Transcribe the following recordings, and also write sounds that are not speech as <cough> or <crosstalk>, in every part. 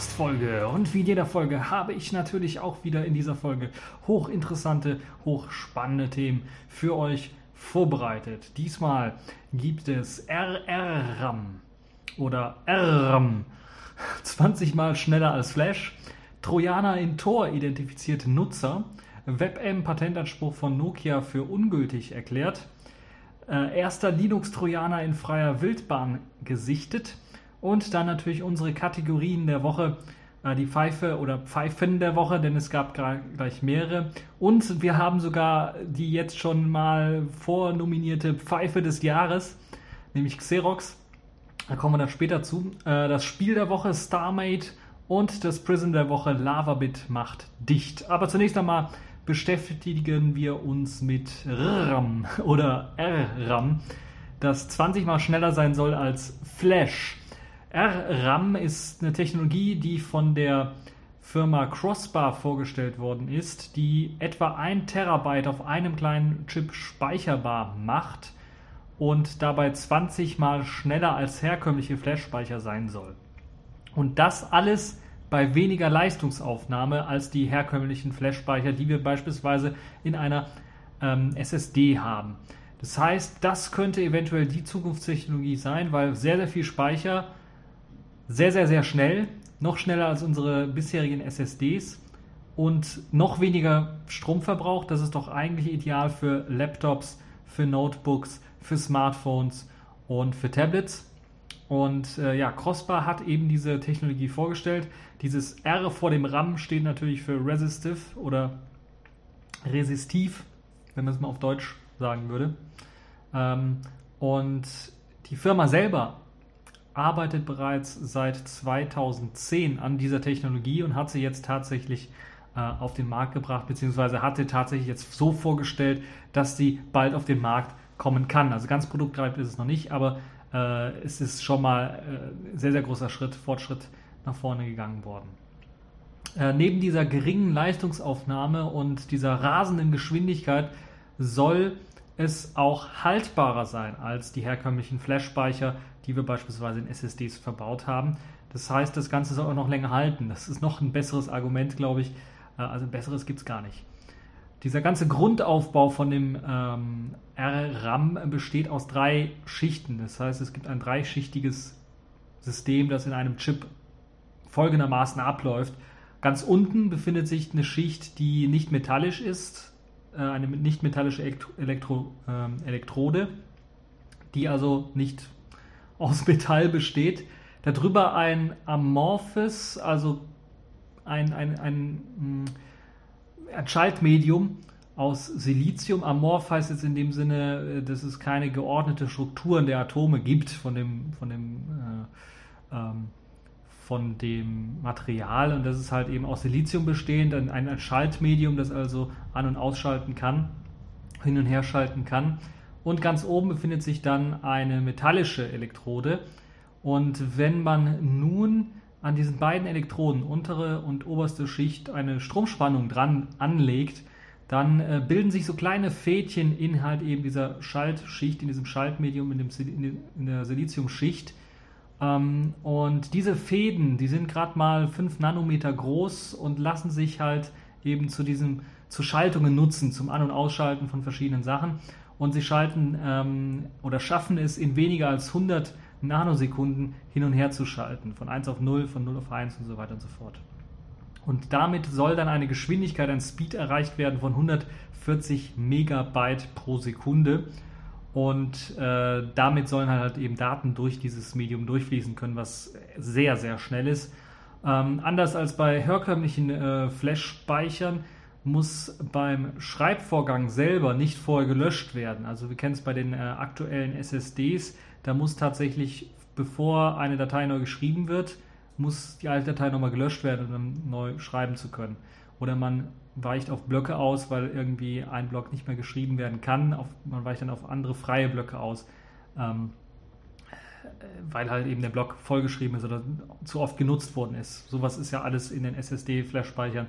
Review Podcast Folge. Und wie in jeder Folge habe ich natürlich auch wieder in dieser Folge hochinteressante, hochspannende Themen für euch vorbereitet. Diesmal gibt es RRRAM oder RRAM. 20 mal schneller als Flash. Trojaner in Tor identifizierte Nutzer. WebM Patentanspruch von Nokia für ungültig erklärt. Äh, erster Linux-Trojaner in freier Wildbahn gesichtet. Und dann natürlich unsere Kategorien der Woche, äh, die Pfeife oder Pfeifen der Woche, denn es gab gleich mehrere. Und wir haben sogar die jetzt schon mal vornominierte Pfeife des Jahres, nämlich Xerox. Da kommen wir dann später zu. Äh, das Spiel der Woche Starmate und das Prism der Woche Lavabit macht dicht. Aber zunächst einmal beschäftigen wir uns mit RAM oder RAM, das 20 mal schneller sein soll als Flash. RRAM ist eine Technologie, die von der Firma Crossbar vorgestellt worden ist, die etwa 1 Terabyte auf einem kleinen Chip speicherbar macht und dabei 20 mal schneller als herkömmliche Flash-Speicher sein soll. Und das alles bei weniger Leistungsaufnahme als die herkömmlichen Flash-Speicher, die wir beispielsweise in einer ähm, SSD haben. Das heißt, das könnte eventuell die Zukunftstechnologie sein, weil sehr, sehr viel Speicher sehr, sehr, sehr schnell, noch schneller als unsere bisherigen SSDs und noch weniger Stromverbrauch. Das ist doch eigentlich ideal für Laptops, für Notebooks, für Smartphones und für Tablets. Und äh, ja, Crossbar hat eben diese Technologie vorgestellt. Dieses R vor dem RAM steht natürlich für resistive oder resistiv, wenn man es mal auf Deutsch sagen würde. Ähm, und die Firma selber arbeitet bereits seit 2010 an dieser Technologie und hat sie jetzt tatsächlich äh, auf den Markt gebracht, beziehungsweise hat sie tatsächlich jetzt so vorgestellt, dass sie bald auf den Markt kommen kann. Also ganz produktreif ist es noch nicht, aber äh, es ist schon mal äh, sehr, sehr großer Schritt, Fortschritt nach vorne gegangen worden. Äh, neben dieser geringen Leistungsaufnahme und dieser rasenden Geschwindigkeit soll es auch haltbarer sein als die herkömmlichen Flash-Speicher, die wir beispielsweise in SSDs verbaut haben. Das heißt, das Ganze soll auch noch länger halten. Das ist noch ein besseres Argument, glaube ich. Äh, also ein besseres gibt es gar nicht. Dieser ganze Grundaufbau von dem ähm, RAM besteht aus drei Schichten. Das heißt, es gibt ein dreischichtiges System, das in einem Chip folgendermaßen abläuft. Ganz unten befindet sich eine Schicht, die nicht metallisch ist, eine nicht metallische Elektro, ähm, Elektrode, die also nicht <laughs> aus Metall besteht. Darüber ein amorphes, also ein, ein, ein, hm, ein Schaltmedium aus Silizium. Amorph heißt jetzt in dem Sinne, äh, dass es keine geordnete Strukturen der Atome gibt von dem, von dem äh, ähm, von dem Material und das ist halt eben aus Silizium bestehend, ein, ein Schaltmedium, das also an- und ausschalten kann, hin und her schalten kann. Und ganz oben befindet sich dann eine metallische Elektrode. Und wenn man nun an diesen beiden Elektroden, untere und oberste Schicht, eine Stromspannung dran anlegt, dann äh, bilden sich so kleine Fädchen in halt eben dieser Schaltschicht, in diesem Schaltmedium, in, dem, in der Siliziumschicht. Ähm, und diese Fäden, die sind gerade mal 5 Nanometer groß und lassen sich halt eben zu diesem, zu Schaltungen nutzen, zum An- und Ausschalten von verschiedenen Sachen. Und sie schalten ähm, oder schaffen es in weniger als 100 Nanosekunden hin und her zu schalten. Von 1 auf 0, von 0 auf 1 und so weiter und so fort. Und damit soll dann eine Geschwindigkeit, ein Speed erreicht werden von 140 Megabyte pro Sekunde. Und äh, damit sollen halt eben Daten durch dieses Medium durchfließen können, was sehr, sehr schnell ist. Ähm, anders als bei herkömmlichen äh, Flash-Speichern muss beim Schreibvorgang selber nicht vorher gelöscht werden. Also wir kennen es bei den äh, aktuellen SSDs, da muss tatsächlich, bevor eine Datei neu geschrieben wird, muss die alte Datei nochmal gelöscht werden, um neu schreiben zu können. Oder man weicht auf Blöcke aus, weil irgendwie ein Block nicht mehr geschrieben werden kann. Auf, man weicht dann auf andere freie Blöcke aus, ähm, weil halt eben der Block vollgeschrieben ist oder zu oft genutzt worden ist. Sowas ist ja alles in den SSD-Flash-Speichern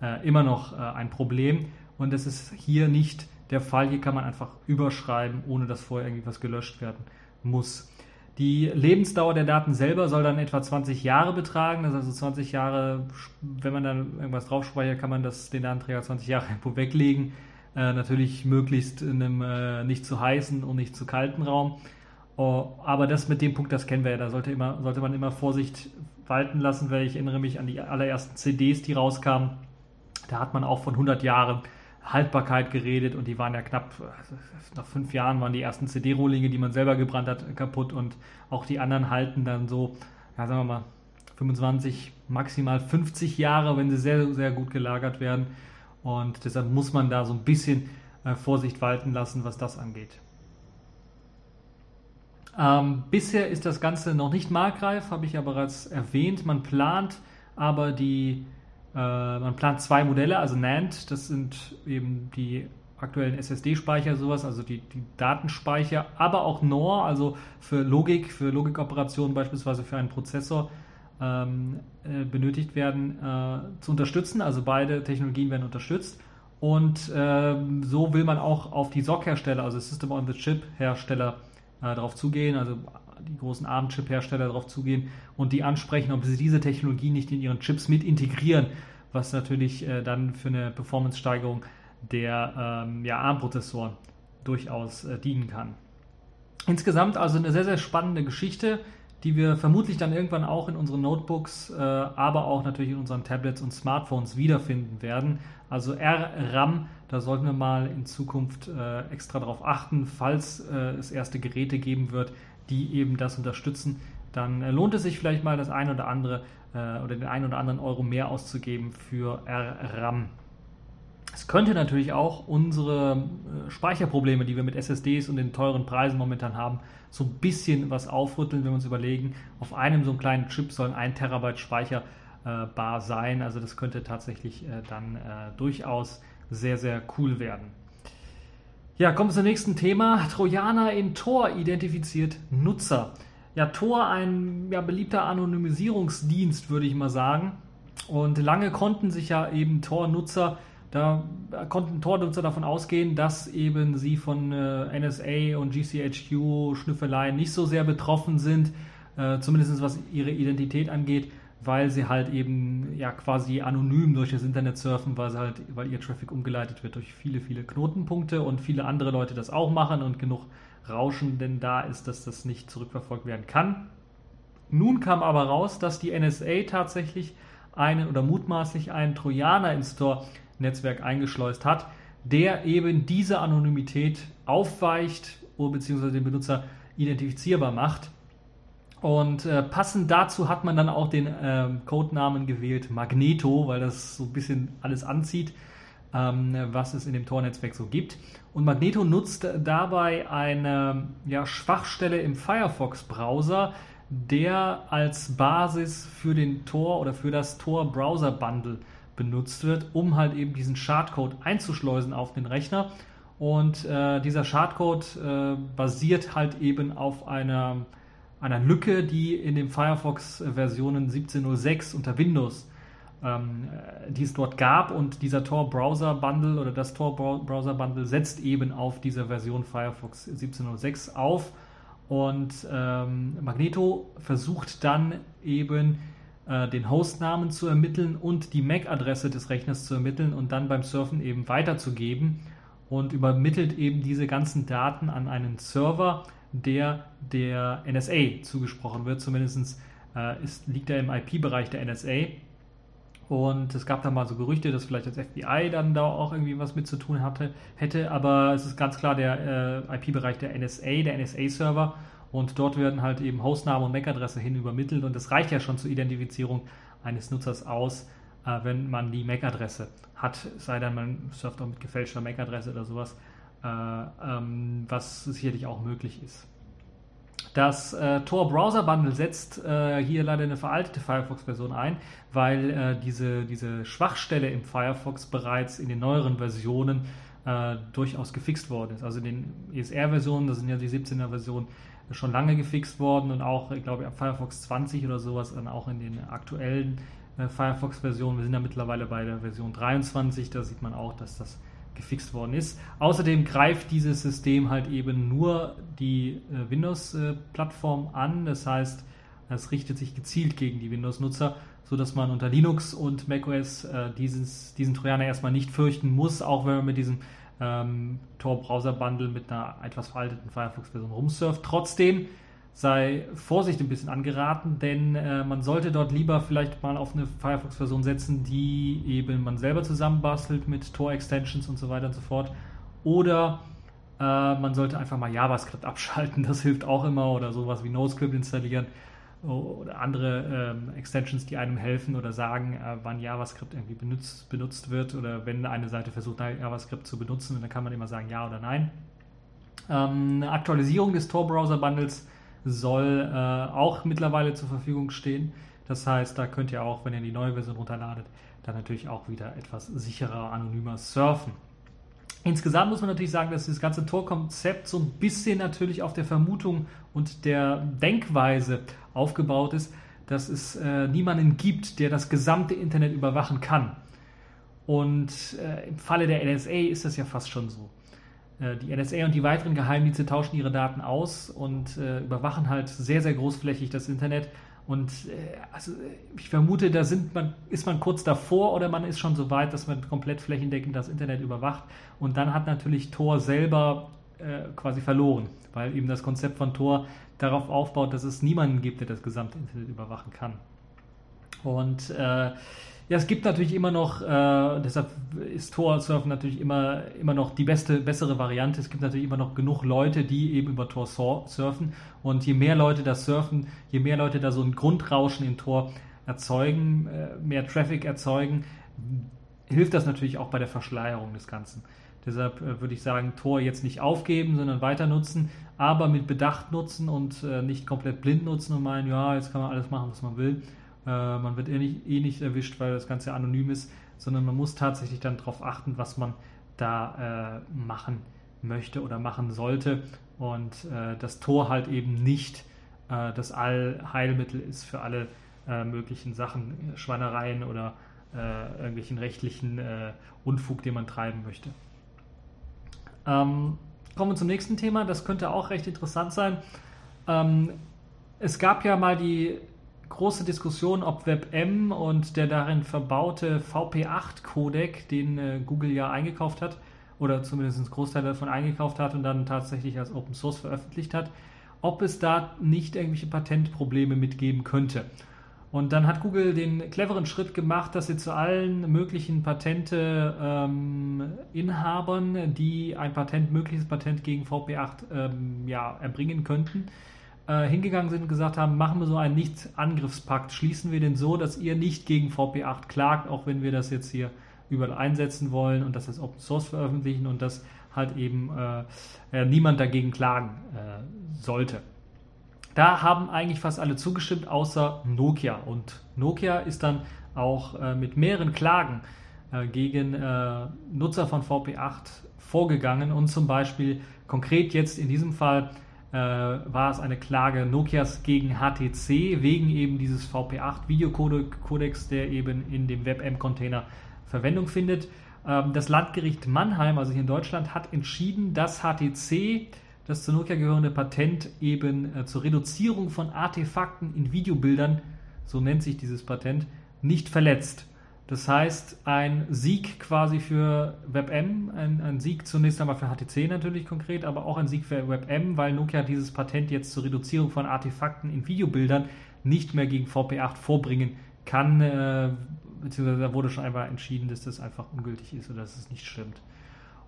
äh, immer noch äh, ein Problem und das ist hier nicht der Fall. Hier kann man einfach überschreiben, ohne dass vorher irgendwas gelöscht werden muss. Die Lebensdauer der Daten selber soll dann etwa 20 Jahre betragen. Das ist also 20 Jahre, wenn man dann irgendwas draufspeichert, kann man das, den Datenträger 20 Jahre weglegen. Äh, natürlich möglichst in einem äh, nicht zu heißen und nicht zu kalten Raum. Oh, aber das mit dem Punkt, das kennen wir ja. Da sollte, immer, sollte man immer Vorsicht walten lassen, weil ich erinnere mich an die allerersten CDs, die rauskamen. Da hat man auch von 100 Jahren Haltbarkeit geredet und die waren ja knapp, nach fünf Jahren waren die ersten CD-Rohlinge, die man selber gebrannt hat, kaputt und auch die anderen halten dann so, ja, sagen wir mal, 25, maximal 50 Jahre, wenn sie sehr, sehr gut gelagert werden. Und deshalb muss man da so ein bisschen äh, Vorsicht walten lassen, was das angeht. Ähm, bisher ist das Ganze noch nicht marktreif, habe ich ja bereits erwähnt. Man plant aber die äh, man plant zwei Modelle, also NAND, das sind eben die aktuellen SSD-Speicher, sowas, also die, die, Datenspeicher, aber auch NOR, also für Logik, für Logikoperationen beispielsweise für einen Prozessor ähm, äh, benötigt werden, äh, zu unterstützen. Also beide Technologien werden unterstützt. Und ähm, so will man auch auf die SOC-Hersteller, also System on the Chip-Hersteller, äh, darauf zugehen, also die großen ARM-Chip-Hersteller darauf zugehen und die ansprechen, ob sie diese Technologie nicht in ihren Chips mit integrieren, was natürlich äh, dann für eine Performance-Steigerung der ähm, ja, ARM-Prozessoren durchaus äh, dienen kann. Insgesamt also eine sehr, sehr spannende Geschichte, die wir vermutlich dann irgendwann auch in unseren Notebooks, äh, aber auch natürlich in unseren Tablets und Smartphones wiederfinden werden. Also RRAM, da sollten wir mal in Zukunft äh, extra darauf achten, falls äh, es erste Geräte geben wird, die eben das unterstützen, dann äh, lohnt es sich vielleicht mal das ein oder andere äh, oder den einen oder anderen Euro mehr auszugeben für RAM. Es könnte natürlich auch unsere äh, Speicherprobleme, die wir mit SSDs und den teuren Preisen momentan haben, so ein bisschen was aufrütteln, wenn wir uns überlegen, auf einem so einen kleinen Chip soll ein Terabyte speicherbar sein. Also das könnte tatsächlich dann durchaus sehr, sehr cool werden. Ja, kommen wir zum nächsten Thema. Trojaner in Tor identifiziert Nutzer. Ja, Tor ein ja, beliebter Anonymisierungsdienst, würde ich mal sagen. Und lange konnten sich ja eben Tor-Nutzer, da konnten Tor-Nutzer davon ausgehen, dass eben sie von äh, NSA und GCHQ-Schnüffeleien nicht so sehr betroffen sind, äh, zumindest was ihre Identität angeht weil sie halt eben ja quasi anonym durch das Internet surfen, weil halt, weil ihr Traffic umgeleitet wird durch viele, viele Knotenpunkte und viele andere Leute das auch machen und genug Rauschen denn da ist, dass das nicht zurückverfolgt werden kann. Nun kam aber raus, dass die NSA tatsächlich einen oder mutmaßlich einen Trojaner ins Tor-Netzwerk eingeschleust hat, der eben diese Anonymität aufweicht bzw. den Benutzer identifizierbar macht und äh, passend dazu hat man dann auch den äh, Codenamen gewählt Magneto, weil das so ein bisschen alles anzieht, ähm, was es in dem Tor-Netzwerk so gibt. Und Magneto nutzt dabei eine ja, Schwachstelle im Firefox-Browser, der als Basis für den Tor oder für das Tor-Browser-Bundle benutzt wird, um halt eben diesen Schadcode einzuschleusen auf den Rechner. Und äh, dieser Schadcode äh, basiert halt eben auf einer einer Lücke, die in den Firefox-Versionen 17.06 unter Windows ähm, die es dort gab. Und dieser Tor Browser Bundle oder das Tor Browser Bundle setzt eben auf dieser Version Firefox 17.06 auf. Und ähm, Magneto versucht dann eben äh, den Hostnamen zu ermitteln und die MAC-Adresse des Rechners zu ermitteln und dann beim Surfen eben weiterzugeben und übermittelt eben diese ganzen Daten an einen Server, der der NSA zugesprochen wird. Zumindest äh, ist, liegt er im IP-Bereich der NSA. Und es gab da mal so Gerüchte, dass vielleicht das FBI dann da auch irgendwie was mit zu tun hatte, hätte. Aber es ist ganz klar der äh, IP-Bereich der NSA, der NSA-Server. Und dort werden halt eben Hostname und MAC-Adresse hin übermittelt. Und das reicht ja schon zur Identifizierung eines Nutzers aus, äh, wenn man die MAC-Adresse hat. Sei denn, man surft auch mit gefälschter MAC-Adresse oder sowas. Äh, ähm, was sicherlich auch möglich ist. Das äh, Tor Browser Bundle setzt äh, hier leider eine veraltete Firefox-Version ein, weil äh, diese, diese Schwachstelle im Firefox bereits in den neueren Versionen äh, durchaus gefixt worden ist. Also in den ESR-Versionen, das sind ja die 17er Versionen, schon lange gefixt worden und auch, ich glaube, ab Firefox 20 oder sowas, dann auch in den aktuellen äh, Firefox-Versionen. Wir sind ja mittlerweile bei der Version 23, da sieht man auch, dass das gefixt worden ist. Außerdem greift dieses System halt eben nur die äh, Windows-Plattform an. Das heißt, es richtet sich gezielt gegen die Windows-Nutzer, sodass man unter Linux und macOS äh, dieses, diesen Trojaner erstmal nicht fürchten muss, auch wenn man mit diesem ähm, Tor-Browser-Bundle mit einer etwas veralteten Firefox-Version rumsurft. Trotzdem sei Vorsicht ein bisschen angeraten, denn äh, man sollte dort lieber vielleicht mal auf eine Firefox-Version setzen, die eben man selber zusammenbastelt mit Tor-Extensions und so weiter und so fort. Oder äh, man sollte einfach mal JavaScript <laughs> abschalten, das hilft auch immer, oder sowas wie NoScript installieren oder andere ähm, Extensions, die einem helfen oder sagen, äh, wann JavaScript irgendwie benutzt, benutzt wird oder wenn eine Seite versucht, JavaScript zu benutzen, dann kann man immer sagen ja oder nein. Ähm, eine Aktualisierung des Tor-Browser-Bundles soll äh, auch mittlerweile zur Verfügung stehen. Das heißt, da könnt ihr auch, wenn ihr die neue Version runterladet, dann natürlich auch wieder etwas sicherer, anonymer surfen. Insgesamt muss man natürlich sagen, dass das ganze Tor-Konzept so ein bisschen natürlich auf der Vermutung und der Denkweise aufgebaut ist, dass es äh, niemanden gibt, der das gesamte Internet überwachen kann. Und äh, im Falle der NSA ist das ja fast schon so. Äh, die NSA und die weiteren Geheimdienste tauschen ihre Daten aus und äh, überwachen halt sehr, sehr großflächig das Internet. Und äh, also ich vermute, da man, ist man kurz davor oder man ist schon so weit, dass man komplett flächendeckend das Internet überwacht. Und dann hat natürlich Tor selber äh, quasi verloren, weil eben das Konzept von Tor darauf aufbaut, dass es niemanden gibt, der das gesamte Internet überwachen kann. Und äh, ja, es gibt natürlich immer noch, äh, deshalb ist Tor-Surfen natürlich immer, immer noch die beste, bessere Variante. Es gibt natürlich immer noch genug Leute, die eben über Tor surfen. Und je mehr Leute das surfen, je mehr Leute da so ein Grundrauschen in Tor erzeugen, äh, mehr Traffic erzeugen, hilft das natürlich auch bei der Verschleierung des Ganzen. Deshalb äh, würde ich sagen, Tor jetzt nicht aufgeben, sondern weiter nutzen, aber mit Bedacht nutzen und äh, nicht komplett blind nutzen und meinen, ja, jetzt kann man alles machen, was man will äh, man wird eh nicht, eh nicht erwischt, weil das Ganze anonym ist, sondern man muss tatsächlich dann darauf achten, was man da äh, machen möchte oder machen sollte. Und äh, das Tor halt eben nicht äh, das Allheilmittel ist für alle äh, möglichen Sachen, Schweinereien oder äh, irgendwelchen rechtlichen Unfug, den man treiben möchte. Ähm, kommen wir zum nächsten Thema. Das könnte auch recht interessant sein. Ähm, es gab ja mal die große Diskussion, ob WebM und der darin verbaute VP8-Codec, den äh, Google ja eingekauft hat, oder zumindest einen Großteil davon eingekauft hat und dann tatsächlich als Open Source veröffentlicht hat, ob es da nicht irgendwelche Patentprobleme mitgeben könnte. Und dann hat Google den cleveren Schritt gemacht, dass sie zu allen möglichen Patente-Inhabern, ähm, die ein Patent, mögliches Patent gegen VP8 ähm, ja, erbringen könnten, äh, hingegangen sind und gesagt haben, machen wir so einen Nicht-Angriffspakt, schließen wir den so, dass ihr nicht gegen VP8 klagt, auch wenn wir das jetzt hier überall einsetzen wollen und das Open Source veröffentlichen und dass halt eben äh, niemand dagegen klagen äh, sollte. Da haben eigentlich fast alle zugestimmt, außer Nokia. Und Nokia ist dann auch äh, mit mehreren Klagen äh, gegen äh, Nutzer von VP8 vorgegangen und zum Beispiel konkret jetzt in diesem Fall äh, war es eine Klage Nokias gegen HTC wegen eben dieses VP8 Videocodex, der eben in dem WebM-Container Verwendung findet. Ähm, das Landgericht Mannheim, also hier in Deutschland, hat entschieden, dass HTC das zu Nokia gehörende Patent eben äh, zur Reduzierung von Artefakten in Videobildern, so nennt sich dieses Patent, nicht verletzt. Das heißt, ein Sieg quasi für WebM, ein, ein, Sieg zunächst einmal für HTC natürlich konkret, aber auch ein Sieg für WebM, weil Nokia dieses Patent jetzt zur Reduzierung von Artefakten in Videobildern nicht mehr gegen VP8 vorbringen kann, äh, beziehungsweise da wurde schon einmal entschieden, dass das einfach ungültig ist oder dass es nicht stimmt.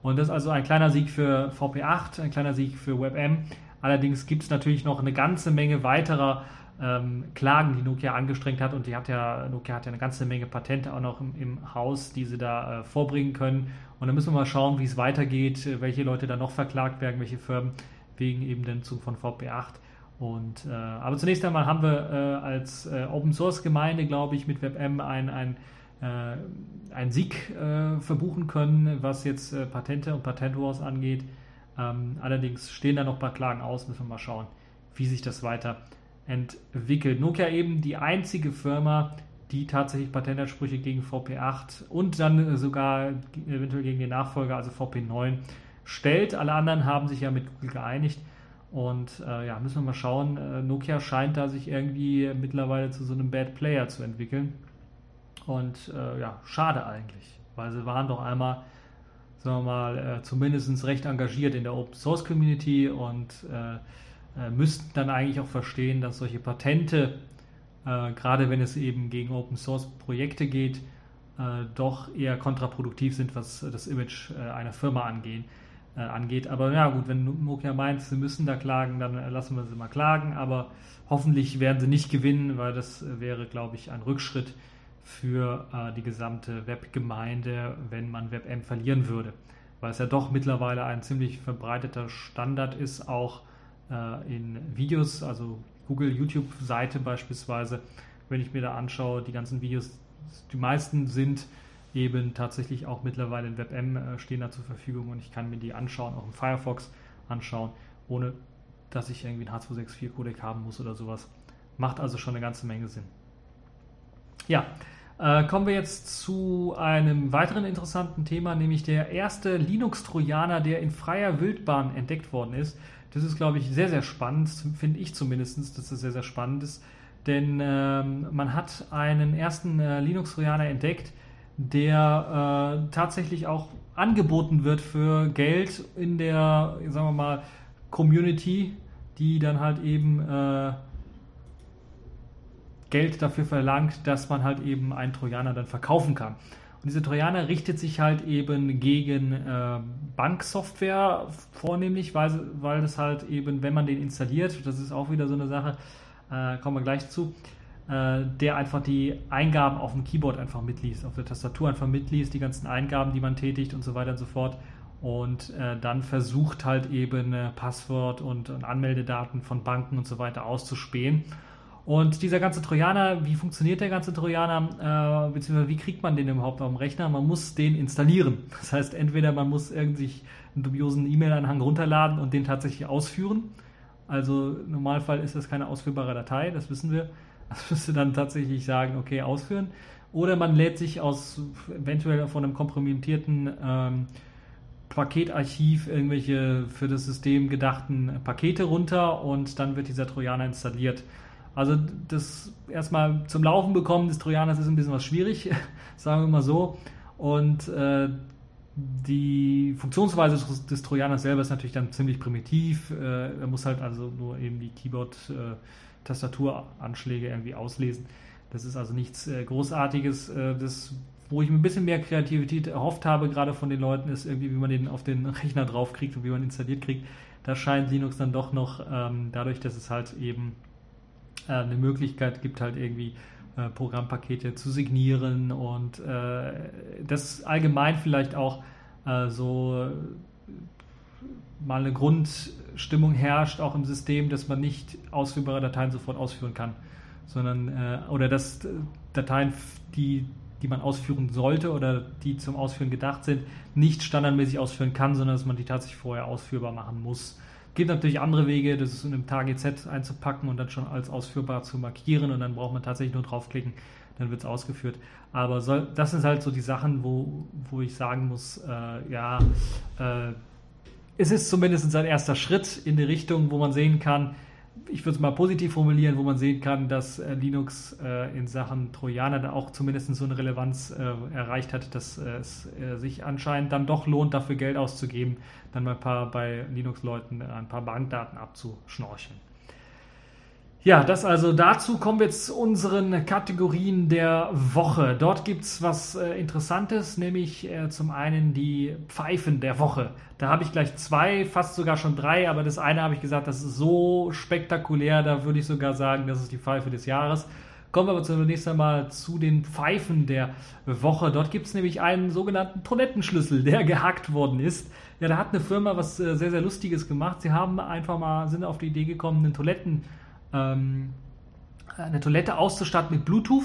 Und das ist also ein kleiner Sieg für VP8, ein kleiner Sieg für WebM. Allerdings gibt es natürlich noch eine ganze Menge weiterer ähm, Klagen, die Nokia angestrengt hat. Und die hat ja, Nokia hat ja eine ganze Menge Patente auch noch im, im Haus, die sie da äh, vorbringen können. Und dann müssen wir mal schauen, wie es weitergeht, äh, welche Leute da noch verklagt werden, welche Firmen wegen eben der Nutzung von VP8. Und, äh, aber zunächst einmal haben wir äh, als äh, Open Source Gemeinde, glaube ich, mit WebM ein, ein, äh, einen Sieg äh, verbuchen können, was jetzt äh, Patente und Patent Wars angeht. Ähm, allerdings stehen da noch ein paar Klagen aus, müssen wir mal schauen, wie sich das weiter entwickelt. Nokia eben die einzige Firma, die tatsächlich Patentansprüche gegen VP8 und dann sogar eventuell gegen den Nachfolger, also VP9, stellt. Alle anderen haben sich ja mit Google geeinigt. Und äh, ja, müssen wir mal schauen. Äh, Nokia scheint da sich irgendwie mittlerweile zu so einem Bad Player zu entwickeln. Und äh, ja, schade eigentlich, weil sie waren doch einmal, sagen wir mal, äh, zumindest recht engagiert in der Open Source Community und äh, äh, müssten dann eigentlich auch verstehen, dass solche Patente, gerade wenn es eben gegen Open Source Projekte geht, doch eher kontraproduktiv sind, was das Image einer Firma angeht äh, angeht. Aber ja gut, wenn Nokia meint, sie müssen da klagen, dann lassen wir sie mal klagen. Aber hoffentlich werden sie nicht gewinnen, weil das wäre, glaube ich, ein Rückschritt für äh, die gesamte Webgemeinde, wenn man WebM verlieren würde. Weil es ja doch mittlerweile ein ziemlich verbreiteter Standard ist, auch äh, in Videos, also Google YouTube-Seite beispielsweise, wenn ich mir da anschaue, die ganzen Videos, die meisten sind eben tatsächlich auch mittlerweile in WebM äh, stehen da zur Verfügung und ich kann mir die anschauen, auch im Firefox anschauen, ohne dass ich irgendwie einen H264-Codec haben muss oder sowas. Macht also schon eine ganze Menge Sinn. Ja, äh, kommen wir jetzt zu einem weiteren interessanten Thema, nämlich der erste Linux-Trojaner, der in freier Wildbahn entdeckt worden ist. Das ist, glaube ich, sehr, sehr spannend, finde ich zumindest, dass das sehr, sehr spannend ist. Denn ähm, man hat einen ersten äh, Linux-Trojaner entdeckt, der äh, tatsächlich auch angeboten wird für Geld in der, sagen wir mal, Community, die dann halt eben äh, Geld dafür verlangt, dass man halt eben einen Trojaner dann verkaufen kann. Und dieser Trojaner richtet sich halt eben gegen äh, Banksoftware vornehmlich, weil, weil das halt eben, wenn man den installiert, das ist auch wieder so eine Sache, äh, kommen wir gleich zu, äh, der einfach die Eingaben auf dem Keyboard einfach mitliest, auf der Tastatur einfach mitliest, die ganzen Eingaben, die man tätigt und so weiter und so fort. Und äh, dann versucht halt eben äh, Passwort und, und, Anmeldedaten von Banken und so weiter auszuspähen. Und dieser ganze Trojaner, wie funktioniert der ganze Trojaner, äh, beziehungsweise wie kriegt man den überhaupt auf dem Rechner? Man muss den installieren. Das heißt, entweder man muss irgendwie einen dubiosen E-Mail-Anhang runterladen und den tatsächlich ausführen. Also im Normalfall ist das keine ausführbare Datei, das wissen wir. Das müsste dann tatsächlich sagen, okay, ausführen. Oder man lädt sich aus eventuell von einem kompromittierten ähm, Paketarchiv irgendwelche für das System gedachten Pakete runter und dann wird dieser Trojaner installiert. Also das erstmal zum Laufen bekommen des Trojaners ist ein bisschen was schwierig, <laughs> sagen wir mal so. Und äh, die Funktionsweise des, Trojaners selber ist natürlich dann ziemlich primitiv. Äh, er muss halt also nur eben die Keyboard äh, irgendwie auslesen. Das ist also nichts äh, Großartiges. Äh, das, wo ich ein bisschen mehr Kreativität erhofft habe, gerade von den Leuten, ist irgendwie, wie man den auf den Rechner draufkriegt und wie man installiert kriegt. Da scheint Linux dann doch noch, ähm, dadurch, dass es halt eben äh, eine Möglichkeit gibt, halt irgendwie äh, Programmpakete zu signieren und äh, das allgemein vielleicht auch äh, so mal eine Grundstimmung herrscht, auch im System, dass man nicht ausführbare Dateien sofort ausführen kann, sondern oder dass Dateien, die, die man ausführen sollte oder die zum Ausführen gedacht sind, nicht standardmäßig ausführen kann, sondern dass man die tatsächlich vorher ausführbar machen muss. Es gibt natürlich andere Wege, das in einem TARGZ einzupacken und dann schon als ausführbar zu markieren und dann braucht man tatsächlich nur draufklicken, dann wird es ausgeführt. Aber soll, das sind halt so die Sachen, wo, wo ich sagen muss, äh, ja, äh, es ist zumindest ein erster Schritt in die Richtung, wo man sehen kann, ich würde es mal positiv formulieren, wo man sehen kann, dass äh, Linux äh, in Sachen Trojaner da auch zumindest so eine Relevanz äh, erreicht hat, dass es sich anscheinend dann doch lohnt, dafür Geld auszugeben, dann mal ein paar bei Linux-Leuten ein paar Bankdaten abzuschnorcheln. Ja, das also dazu kommen wir zu unseren Kategorien der Woche. Dort gibt es was äh, Interessantes, nämlich äh, zum einen die Pfeifen der Woche. Da habe ich gleich zwei, fast sogar schon drei, aber das eine habe ich gesagt, das ist so spektakulär, da würde ich sogar sagen, das ist die Pfeife des Jahres. Kommen wir aber zunächst einmal zu den Pfeifen der Woche. Dort gibt es nämlich einen sogenannten Toilettenschlüssel, der gehackt worden ist. Ja, da hat eine Firma was äh, sehr, sehr Lustiges gemacht. Sie haben einfach mal, sind auf die Idee gekommen, einen Toilettenschlüssel ähm, eine Toilette auszustatten mit Bluetooth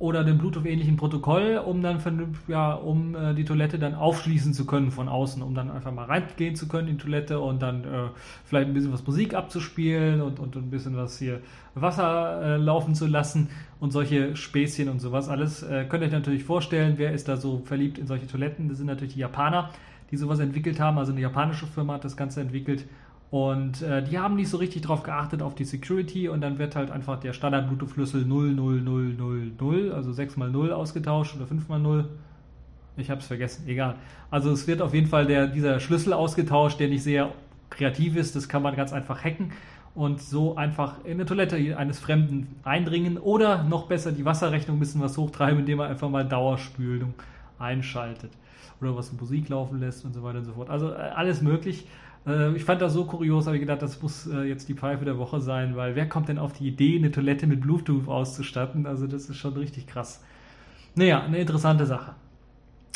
oder einem Bluetooth-ähnlichen Protokoll, um dann ja, um äh, die Toilette dann aufschließen zu können von außen, um dann einfach mal reingehen zu können in die Toilette und dann äh, vielleicht ein bisschen was Musik abzuspielen und, und ein bisschen was hier Wasser äh, laufen zu lassen und solche Späßchen und sowas alles. Äh, könnt ihr euch natürlich vorstellen, wer ist da so verliebt in solche Toiletten? Das sind natürlich die Japaner, die sowas entwickelt haben. Also eine japanische Firma hat das Ganze entwickelt und äh, die haben nicht so richtig darauf geachtet, auf die Security und dann wird halt einfach der Standard-Bluetooth-Schlüssel 00000, also 6x0 ausgetauscht oder 5x0. Ich habe es vergessen, egal. Also es wird auf jeden Fall der, dieser Schlüssel ausgetauscht, der nicht sehr kreativ ist. Das kann man ganz einfach hacken und so einfach in eine Toilette eines Fremden eindringen oder noch besser die Wasserrechnung ein bisschen was hochtreiben, indem man einfach mal Dauerspülung einschaltet oder was Musik laufen lässt und so weiter und so fort. Also äh, alles möglich. Äh, ich fand das so kurios, habe ich gedacht, das muss äh, jetzt die Pfeife der Woche sein, weil wer kommt denn auf die Idee, eine Toilette mit Bluetooth auszustatten? Also das ist schon richtig krass. Naja, eine interessante Sache.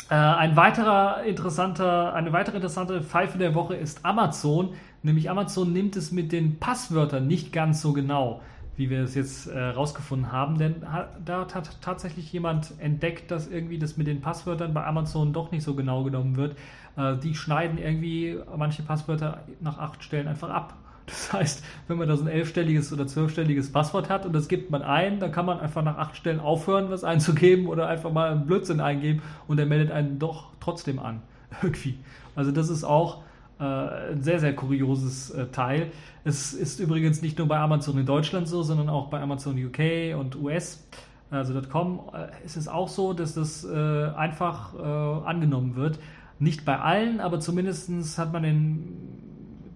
Äh, ein weiterer interessanter, eine weitere interessante Pfeife der Woche ist Amazon. Nämlich Amazon nimmt es mit den Passwörtern nicht ganz so genau, wie wir es jetzt herausgefunden äh, haben. Denn da hat tatsächlich jemand entdeckt, dass irgendwie das mit den Passwörtern bei Amazon doch nicht so genau genommen wird. Äh, die schneiden irgendwie manche Passwörter nach acht Stellen einfach ab. Das heißt, wenn man da so ein elfstelliges oder zwölfstelliges Passwort hat und das gibt man ein, dann kann man einfach nach acht Stellen aufhören, was einzugeben oder einfach mal einen Blödsinn eingeben und er meldet einen doch trotzdem an. <laughs> Irgendwie. Also das ist auch ein sehr, sehr kurioses äh, Teil. Es ist übrigens nicht nur bei Amazon in Deutschland so, sondern auch bei Amazon UK und US, also .com, äh, ist es auch so, dass das äh, einfach äh, angenommen wird. Nicht bei allen, aber zumindest hat man in,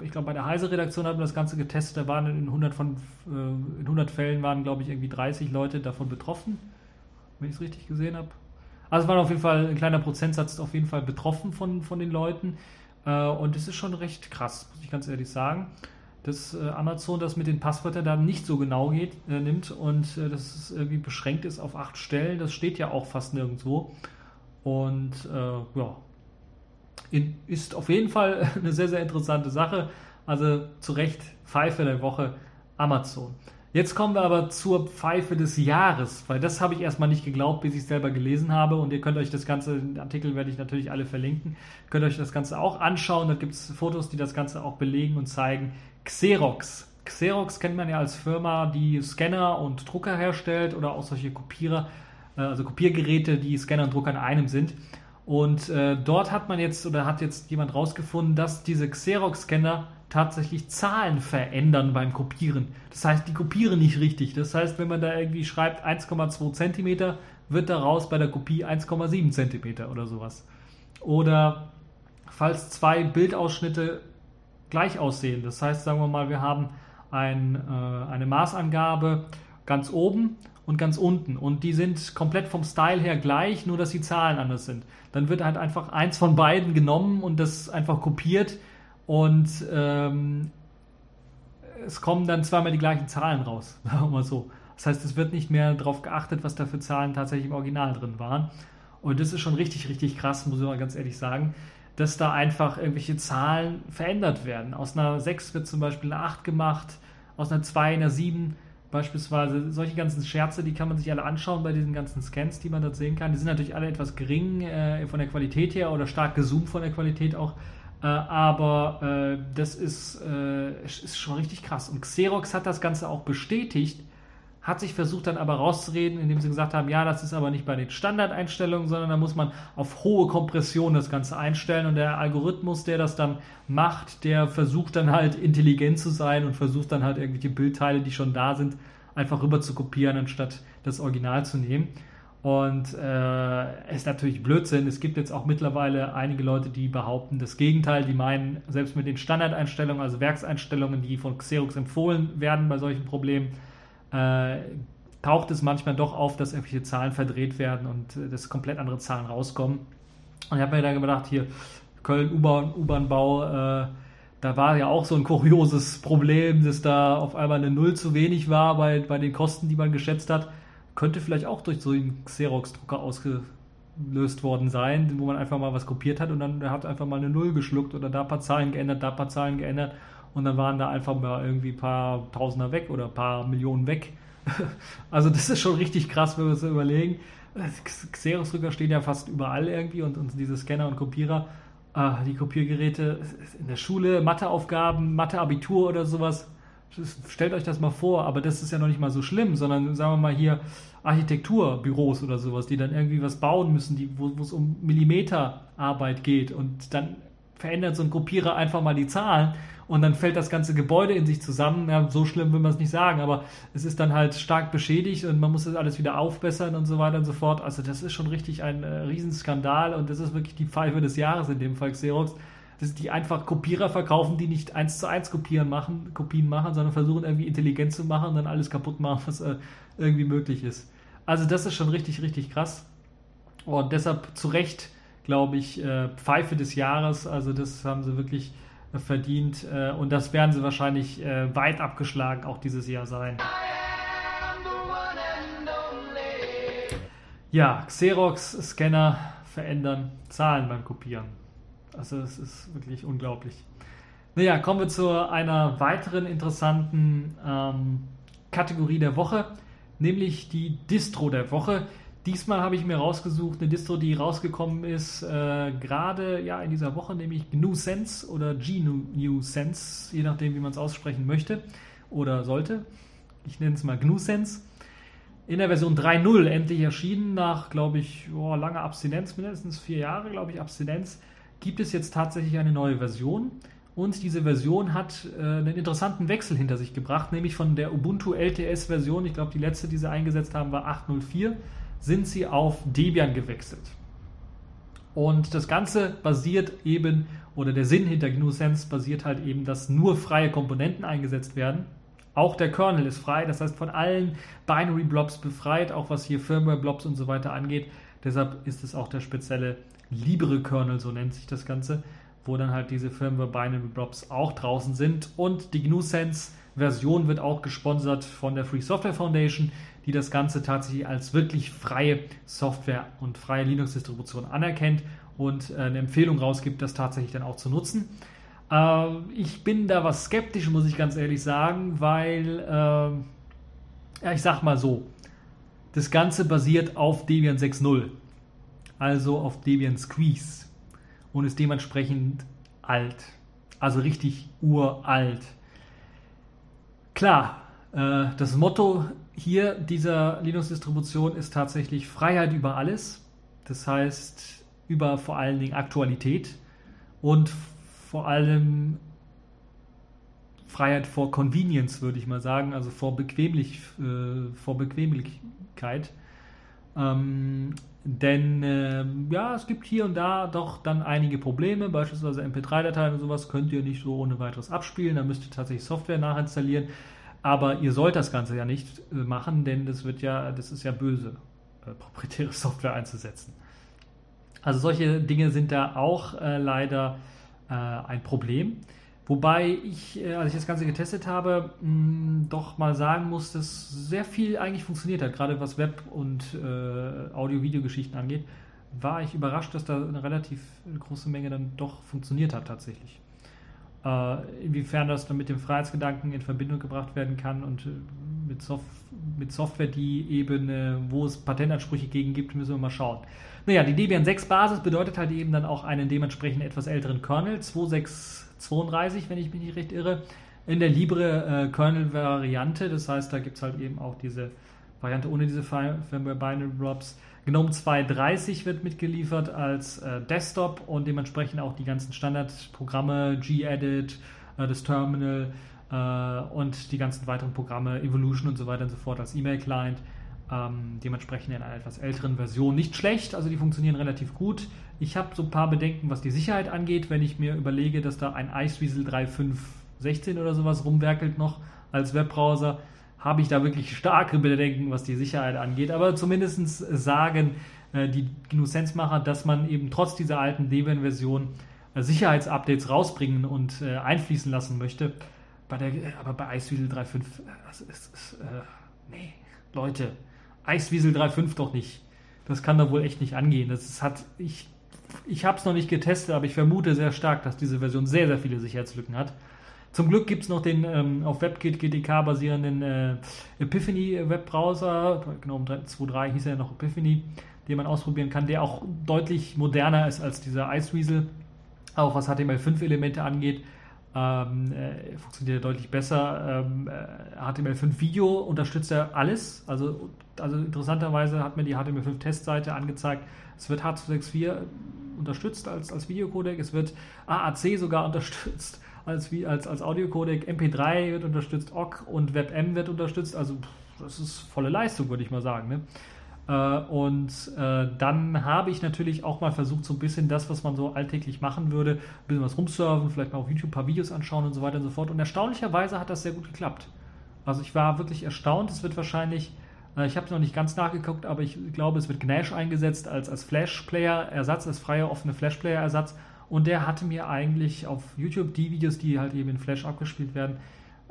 ich glaube, bei der Heise-Redaktion hat man das Ganze getestet. Da waren in 100, von, äh, in 100 Fällen waren, glaube ich, irgendwie 30 Leute davon betroffen, wenn ich es richtig gesehen habe. Also es war auf jeden Fall ein kleiner Prozentsatz auf jeden Fall betroffen von, von den Leuten. Äh, und es ist schon recht krass, muss ich ganz ehrlich sagen, dass äh, Amazon das mit den Passwörtern da nicht so genau geht, äh, nimmt und äh, dass es irgendwie beschränkt ist auf acht Stellen. Das steht ja auch fast nirgendwo. Und äh, ja, ist auf jeden Fall <laughs> eine sehr, sehr interessante Sache. Also zu Recht Pfeife der Woche Amazon. Jetzt kommen wir aber zur Pfeife des Jahres, weil das habe ich erstmal nicht geglaubt, bis ich es selber gelesen habe. Und ihr könnt euch das Ganze, den Artikel werde ich natürlich alle verlinken, könnt euch das Ganze auch anschauen. Da gibt es Fotos, die das Ganze auch belegen und zeigen. Xerox. Xerox kennt man ja als Firma, die Scanner und Drucker herstellt oder auch solche Kopierer, äh, also Kopiergeräte, die Scanner und Drucker in einem sind. Und äh, dort hat man jetzt oder hat jetzt jemand rausgefunden, dass diese Xerox-Scanner tatsächlich Zahlen verändern beim Kopieren. Das heißt, die kopieren nicht richtig. Das heißt, wenn man da irgendwie schreibt 1,2 cm, wird daraus bei der Kopie 1,7 cm oder sowas. Oder falls zwei Bildausschnitte gleich aussehen. Das heißt, sagen wir mal, wir haben ein, äh, eine Maßangabe ganz oben und ganz unten und die sind komplett vom Style her gleich, nur dass die Zahlen anders sind. Dann wird halt einfach eins von beiden genommen und das einfach kopiert und ähm, es kommen dann zweimal die gleichen Zahlen raus, <laughs> mal so. Das heißt, es wird nicht mehr darauf geachtet, was da für Zahlen tatsächlich im Original drin waren. Und das ist schon richtig, richtig krass, muss ich mal ganz ehrlich sagen, dass da einfach irgendwelche Zahlen verändert werden. Aus einer 6 wird zum Beispiel eine 8 gemacht, aus einer 2 eine 7 Beispielsweise solche ganzen Scherze, die kann man sich alle anschauen bei diesen ganzen Scans, die man dort sehen kann. Die sind natürlich alle etwas gering äh, von der Qualität her oder stark gezoomt von der Qualität auch. Äh, aber äh, das ist, äh, ist schon richtig krass. Und Xerox hat das Ganze auch bestätigt, hat sich versucht dann aber rauszureden, indem sie gesagt haben, ja, das ist aber nicht bei den Standardeinstellungen, sondern da muss man auf hohe Kompression das Ganze einstellen und der Algorithmus, der das dann macht, der versucht dann halt intelligent zu sein und versucht dann halt irgendwelche Bildteile, die schon da sind, einfach rüber zu kopieren, anstatt das Original zu nehmen. Und äh, ist natürlich Blödsinn. Es gibt jetzt auch mittlerweile einige Leute, die behaupten das Gegenteil. Die meinen, selbst mit den Standardeinstellungen, also Werkseinstellungen, die von Xerox empfohlen werden bei solchen Problemen, äh, taucht es manchmal doch auf, dass irgendwelche Zahlen verdreht werden und äh, dass komplett andere Zahlen rauskommen. Und ich habe mir dann gedacht, hier Köln U-Bahn-Bau, äh, da war ja auch so ein kurioses Problem, dass da auf einmal eine Null zu wenig war bei, bei den Kosten, die man geschätzt hat. Könnte vielleicht auch durch so einen Xerox-Drucker ausgelöst worden sein, wo man einfach mal was kopiert hat und dann hat einfach mal eine Null geschluckt oder da ein paar Zahlen geändert, da ein paar Zahlen geändert und dann waren da einfach mal irgendwie ein paar Tausender weg oder ein paar Millionen weg. <laughs> Also das ist schon richtig krass, wenn wir uns überlegen. Xerox-Drucker stehen ja fast überall irgendwie und, und diese Scanner und Kopierer, äh, die Kopiergeräte in der Schule, Matheaufgaben, Matheabitur oder sowas. Stellt euch das mal vor, aber das ist ja noch nicht mal so schlimm, sondern sagen wir mal hier Architekturbüros oder sowas, die dann irgendwie was bauen müssen, die, wo, es um Millimeterarbeit geht und dann verändert so ein Kopierer einfach mal die Zahlen und dann fällt das ganze Gebäude in sich zusammen. Ja, so schlimm will man es nicht sagen, aber es ist dann halt stark beschädigt und man muss das alles wieder aufbessern und so weiter und so fort. Also das ist schon richtig ein äh, Riesenskandal und das ist wirklich die Pfeife des Jahres in dem Fall Xerox. Das die einfach Kopierer verkaufen, die nicht eins zu eins Kopieren machen, Kopien machen, sondern versuchen irgendwie intelligent zu machen und dann alles kaputt machen, was äh, irgendwie möglich ist. Also das ist schon richtig, richtig krass. Und deshalb zu Recht, glaube ich, äh, Pfeife des Jahres. Also das haben sie wirklich verdient. Äh, und das werden sie wahrscheinlich äh, weit abgeschlagen auch dieses Jahr sein. Ja, Xerox-Scanner verändern Zahlen beim Kopieren. Also es ist wirklich unglaublich. Naja, kommen wir zu einer weiteren interessanten ähm, Kategorie der Woche, nämlich die Distro der Woche. Diesmal habe ich mir rausgesucht eine Distro, die rausgekommen ist, äh, gerade ja in dieser Woche, nämlich GNU Sense oder GNU Sense, je nachdem, wie man es aussprechen möchte oder sollte. Ich nenne es mal GNU Sense. In der Version 3.0 endlich erschienen, nach, glaube ich, oh, langer Abstinenz, mindestens vier Jahre, glaube ich, Abstinenz, gibt es jetzt tatsächlich eine neue Version. Und diese Version hat äh, einen interessanten Wechsel hinter sich gebracht, nämlich von der Ubuntu LTS-Version, ich glaube, die letzte, die sie eingesetzt haben, war 8.04 sind sie auf Debian gewechselt. Und das Ganze basiert eben, oder der Sinn hinter GNU Sense basiert halt eben, dass nur freie Komponenten eingesetzt werden. Auch der Kernel ist frei, das heißt von allen Binary Blobs befreit, auch was hier Firmware Blobs und so weiter angeht. Deshalb ist es auch der spezielle Libre Kernel, so nennt sich das Ganze, wo dann halt diese Firmware Binary Blobs auch draußen sind. Und die GNU Sense Version wird auch gesponsert von der Free Software Foundation die das Ganze tatsächlich als wirklich freie Software und freie Linux-Distribution anerkennt und äh, eine Empfehlung rausgibt, das tatsächlich dann auch zu nutzen. Äh, ich bin da was skeptisch, muss ich ganz ehrlich sagen, weil, äh, ja, ich sag mal so, das Ganze basiert auf Debian 6.0, also auf Debian Squeeze und ist dementsprechend alt, also richtig uralt. Klar, äh, das Motto hier dieser Linux-Distribution ist tatsächlich Freiheit über alles. Das heißt, über vor allen Dingen Aktualität und vor allem Freiheit vor Convenience, würde ich mal sagen, also vor, Bequemlich, äh, vor Bequemlichkeit. Ähm, denn äh, ja, es gibt hier und da doch dann einige Probleme, beispielsweise MP3-Dateien und sowas könnt ihr nicht so ohne weiteres abspielen, da müsst ihr tatsächlich Software nachinstallieren. Aber ihr sollt das Ganze ja nicht äh, machen, denn das wird ja, das ist ja böse, äh, proprietäre Software einzusetzen. Also solche Dinge sind da auch äh, leider äh, ein Problem. Wobei ich, äh, als ich das Ganze getestet habe, doch mal sagen muss, dass sehr viel eigentlich funktioniert hat, gerade was Web- und äh, Audio-Video-Geschichten angeht, war ich überrascht, dass da eine relativ große Menge dann doch funktioniert hat tatsächlich. Äh, inwiefern das dann mit dem Freiheitsgedanken in Verbindung gebracht werden kann und äh, mit, Sof mit Software, die eben, äh, wo es Patentansprüche gegen gibt, müssen wir mal schauen. Naja, die Debian 6 Basis bedeutet halt eben dann auch einen dementsprechend etwas älteren Kernel, 2632, wenn ich mich nicht recht irre, in der Libre äh. Das heißt, da gibt es halt eben auch diese Variante ohne diese Firmware Binary Blobs. GNOME 2.30 wird mitgeliefert als äh, Desktop und dementsprechend auch die ganzen Standardprogramme, gedit, äh, das Terminal äh, und die ganzen weiteren Programme, Evolution und so weiter und so fort als E-Mail-Client. Ähm, dementsprechend in einer etwas älteren Version. Nicht schlecht, also die funktionieren relativ gut. Ich habe so ein paar Bedenken, was die Sicherheit angeht, wenn ich mir überlege, dass da ein Iceweasel 3.5.16 oder sowas rumwerkelt noch als Webbrowser habe ich da wirklich starke Bedenken, was die Sicherheit angeht. Aber zumindest sagen äh, die GNU-Sense-Macher, dass man eben trotz dieser alten Debian-Version äh, Sicherheitsupdates rausbringen und äh, einfließen lassen möchte. Bei der, aber bei Iceweasel 3.5, das ist, ist äh, nee, Leute, Iceweasel 3.5 doch nicht. Das kann da wohl echt nicht angehen. Das hat, ich ich habe es noch nicht getestet, aber ich vermute sehr stark, dass diese Version sehr, sehr viele Sicherheitslücken hat. Zum Glück gibt es noch den ähm, auf WebKit GTK basierenden äh, Epiphany Webbrowser, genau 2.3 hieß er noch Epiphany, den man ausprobieren kann, der auch deutlich moderner ist als dieser Iceweasel, auch was HTML5-Elemente angeht. Ähm, äh, funktioniert er deutlich besser. Ähm, äh, HTML5 Video unterstützt er alles. Also, also interessanterweise hat mir die HTML5 Testseite angezeigt, es wird H264 unterstützt als, als Videocodec, es wird AAC sogar unterstützt als, als, als Audiocodec, MP3 wird unterstützt, OGG und WebM wird unterstützt. Also das ist volle Leistung, würde ich mal sagen. Ne? Äh, und äh, dann habe ich natürlich auch mal versucht, so ein bisschen das, was man so alltäglich machen würde, ein bisschen was rumsurfen, vielleicht mal auf YouTube ein paar Videos anschauen und so weiter und so fort. Und erstaunlicherweise hat das sehr gut geklappt. Also ich war wirklich erstaunt. Es wird wahrscheinlich, ich habe es noch nicht ganz nachgeguckt, aber ich glaube, es wird Gnash eingesetzt als, als Flash-Player-Ersatz, als freier offene Flash-Player-Ersatz. Und der hatte mir eigentlich auf YouTube die Videos, die halt eben in Flash abgespielt werden,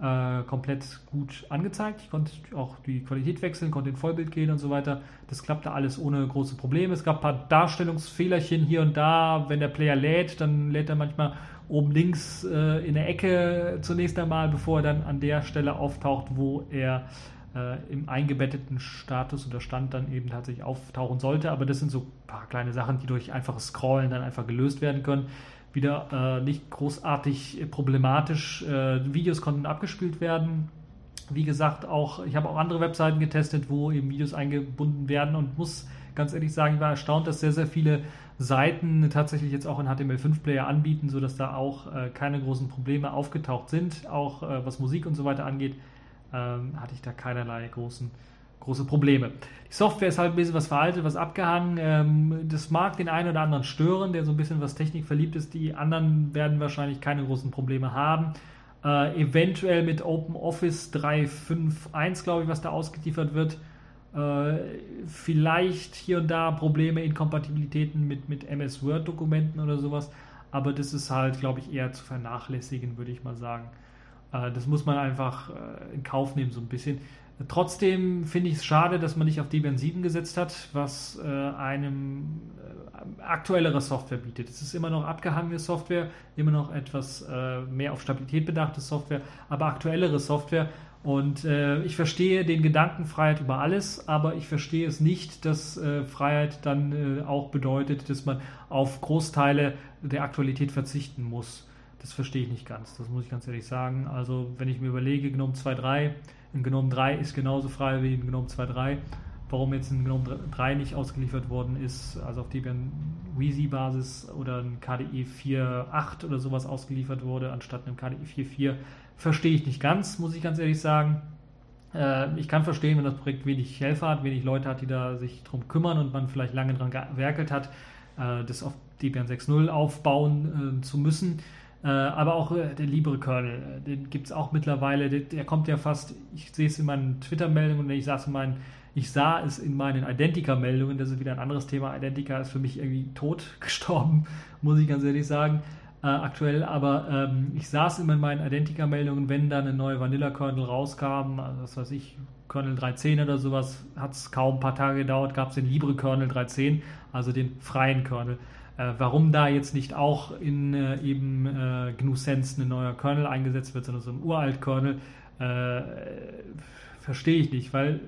äh, komplett gut angezeigt. Ich konnte auch die Qualität wechseln, konnte in Vollbild gehen und so weiter. Das klappte alles ohne große Probleme. Es gab ein paar Darstellungsfehlerchen hier und da. Wenn der Player lädt, dann lädt er manchmal oben links äh, in der Ecke zunächst einmal, bevor er dann an der Stelle auftaucht, wo er äh, im eingebetteten Status oder Stand dann eben tatsächlich auftauchen sollte. Aber das sind so ein paar kleine Sachen, die durch einfaches Scrollen dann einfach gelöst werden können wieder äh, nicht großartig problematisch. Äh, Videos konnten abgespielt werden. Wie gesagt, auch ich habe auch andere Webseiten getestet, wo eben Videos eingebunden werden und muss ganz ehrlich sagen, ich war erstaunt, dass sehr, sehr viele Seiten tatsächlich jetzt auch einen HTML5-Player anbieten, sodass da auch äh, keine großen Probleme aufgetaucht sind. Auch äh, was Musik und so weiter angeht, ähm, hatte ich da keinerlei großen große Probleme. Die Software ist halt ein bisschen was veraltet, was abgehangen. Ähm, das mag den einen oder anderen stören, der so ein bisschen was Technik verliebt ist. Die anderen werden wahrscheinlich keine großen Probleme haben. Äh, eventuell mit OpenOffice 3.5.1, glaube ich, was da ausgeliefert wird. Äh, vielleicht hier und da Probleme, Inkompatibilitäten mit, mit MS Word-Dokumenten oder sowas. Aber das ist halt, glaube ich, eher zu vernachlässigen, würde ich mal sagen. Äh, das muss man einfach äh, in Kauf nehmen, so ein bisschen. Trotzdem finde ich es schade, dass man nicht auf Debian 7 gesetzt hat, was äh, einem aktuellere Software bietet. Es ist immer noch abgehangene Software, immer noch etwas mehr auf Stabilität bedachte Software, aber aktuellere Software. Und ich verstehe den Gedanken Freiheit über alles, aber ich verstehe es nicht, dass Freiheit dann auch bedeutet, dass man auf Großteile der Aktualität verzichten muss. Das verstehe ich nicht ganz, das muss ich ganz ehrlich sagen. Also wenn ich mir überlege, GNOME 2.3 ein GNOME 3 ist genauso frei wie ein GNOME 2.3. Warum jetzt ein GNOME 3 nicht ausgeliefert worden ist, also auf Debian Wheezy-Basis oder ein KDE 4.8 oder sowas ausgeliefert wurde, anstatt einem KDE 4.4, verstehe ich nicht ganz, muss ich ganz ehrlich sagen. Äh, ich kann verstehen, wenn das Projekt wenig Helfer hat, wenig Leute hat, die da sich drum kümmern und man vielleicht lange dran gewerkelt hat, äh, das auf Debian 6.0 aufbauen äh, zu müssen. Äh, aber auch äh, der Libre-Kernel, äh, den gibt es auch mittlerweile. Der, der, kommt ja fast, ich sehe es in meinen Twitter-Meldungen, ich, in meinen, ich sah es in meinen Identica-Meldungen, das ist wieder ein anderes Thema. Identica ist für mich irgendwie tot <laughs> gestorben, muss ich ganz ehrlich sagen. Äh, aktuell, aber ähm, ich sah es immer in meinen Identica-Meldungen, wenn da eine neue Vanilla-Kernel rauskam, also was weiß ich, Kernel 3.10 oder sowas, hat es kaum ein paar Tage gedauert, gab es den Libre-Kernel 3.10, also den freien Kernel. Äh, warum da jetzt nicht auch in äh, eben äh, GNU Sense ein neuer Kernel eingesetzt wird, sondern so ein uralt Kernel, äh, verstehe ich nicht, weil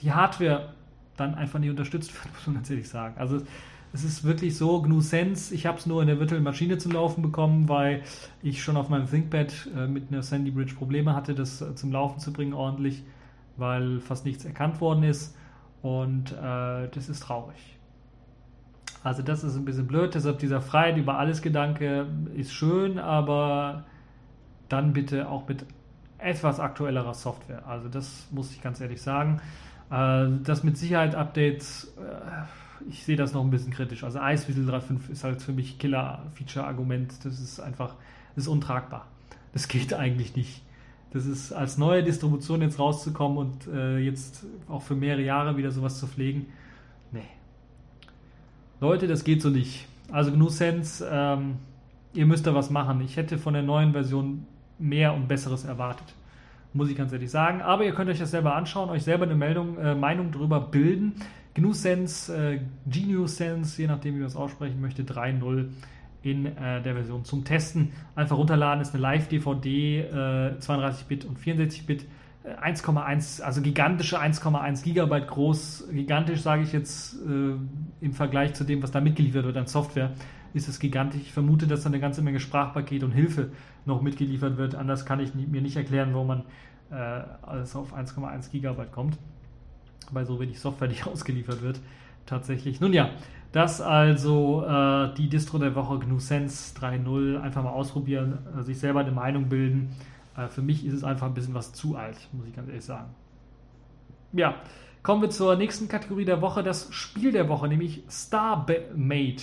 die Hardware dann einfach nicht unterstützt wird, <laughs> muss man natürlich sagen. Also es ist wirklich so, GNU Sense, ich habe es nur in der virtuellen Maschine zum Laufen bekommen, weil ich schon auf meinem ThinkPad äh, mit einer Sandy Bridge Probleme hatte, das äh, zum Laufen zu bringen ordentlich, weil fast nichts erkannt worden ist und das ist traurig. Also das ist ein bisschen blöd, deshalb dieser Freiheit über alles Gedanke ist schön, aber dann bitte auch mit etwas aktuellerer Software. Also das muss ich ganz ehrlich sagen. Äh, das mit Sicherheit-Updates, äh, ich sehe das noch ein bisschen kritisch. Also Iceweasel 3.5 ist halt für mich Killer-Feature-Argument. Das ist einfach, das ist untragbar. Das geht <laughs> eigentlich nicht. Das ist als neue Distribution jetzt rauszukommen und äh, jetzt auch für mehrere Jahre wieder sowas zu pflegen. Nee, Leute, das geht so nicht. Also GNU Sense, ähm, ihr müsst da was machen. Ich hätte von der neuen Version mehr und Besseres erwartet. Muss ich ganz ehrlich sagen. Aber ihr könnt euch das selber anschauen, euch selber eine Meldung, äh, Meinung darüber bilden. GNU Sense, äh, GNU Sense, je nachdem, wie man es aussprechen möchte, 3.0 in äh, der Version zum Testen. Einfach runterladen, ist eine Live-DVD, äh, 32-Bit und 64-Bit. 1,1, äh, also gigantische 1,1 Gigabyte groß, gigantisch sage ich jetzt äh, im Vergleich zu dem, was da mitgeliefert wird an Software, ist es gigantisch. Ich vermute, dass da eine ganze Menge Sprachpaket und Hilfe noch mitgeliefert wird. Anders kann ich mir nicht erklären, warum man äh, alles auf 1,1 Gigabyte kommt. Bei so wenig Software, die <laughs> ausgeliefert wird. Tatsächlich. Nun ja, das also äh, die Distro der Woche GNU Sense 3.0. Einfach mal ausprobieren, äh, sich selber eine Meinung bilden. Äh, für mich ist es einfach ein bisschen was zu alt, muss ich ganz ehrlich sagen. Ja, kommen wir zur nächsten Kategorie der Woche, das Spiel der Woche, nämlich StarMate.